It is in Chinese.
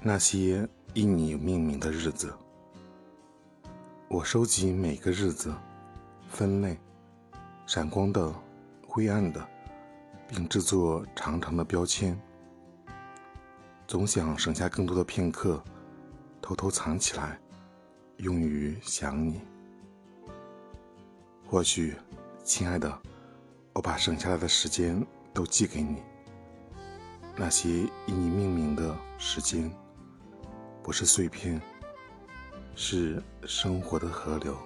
那些以你命名的日子，我收集每个日子，分类，闪光的、灰暗的，并制作长长的标签。总想省下更多的片刻，偷偷藏起来，用于想你。或许，亲爱的，我把省下来的时间都寄给你。那些以你命名的时间，不是碎片，是生活的河流。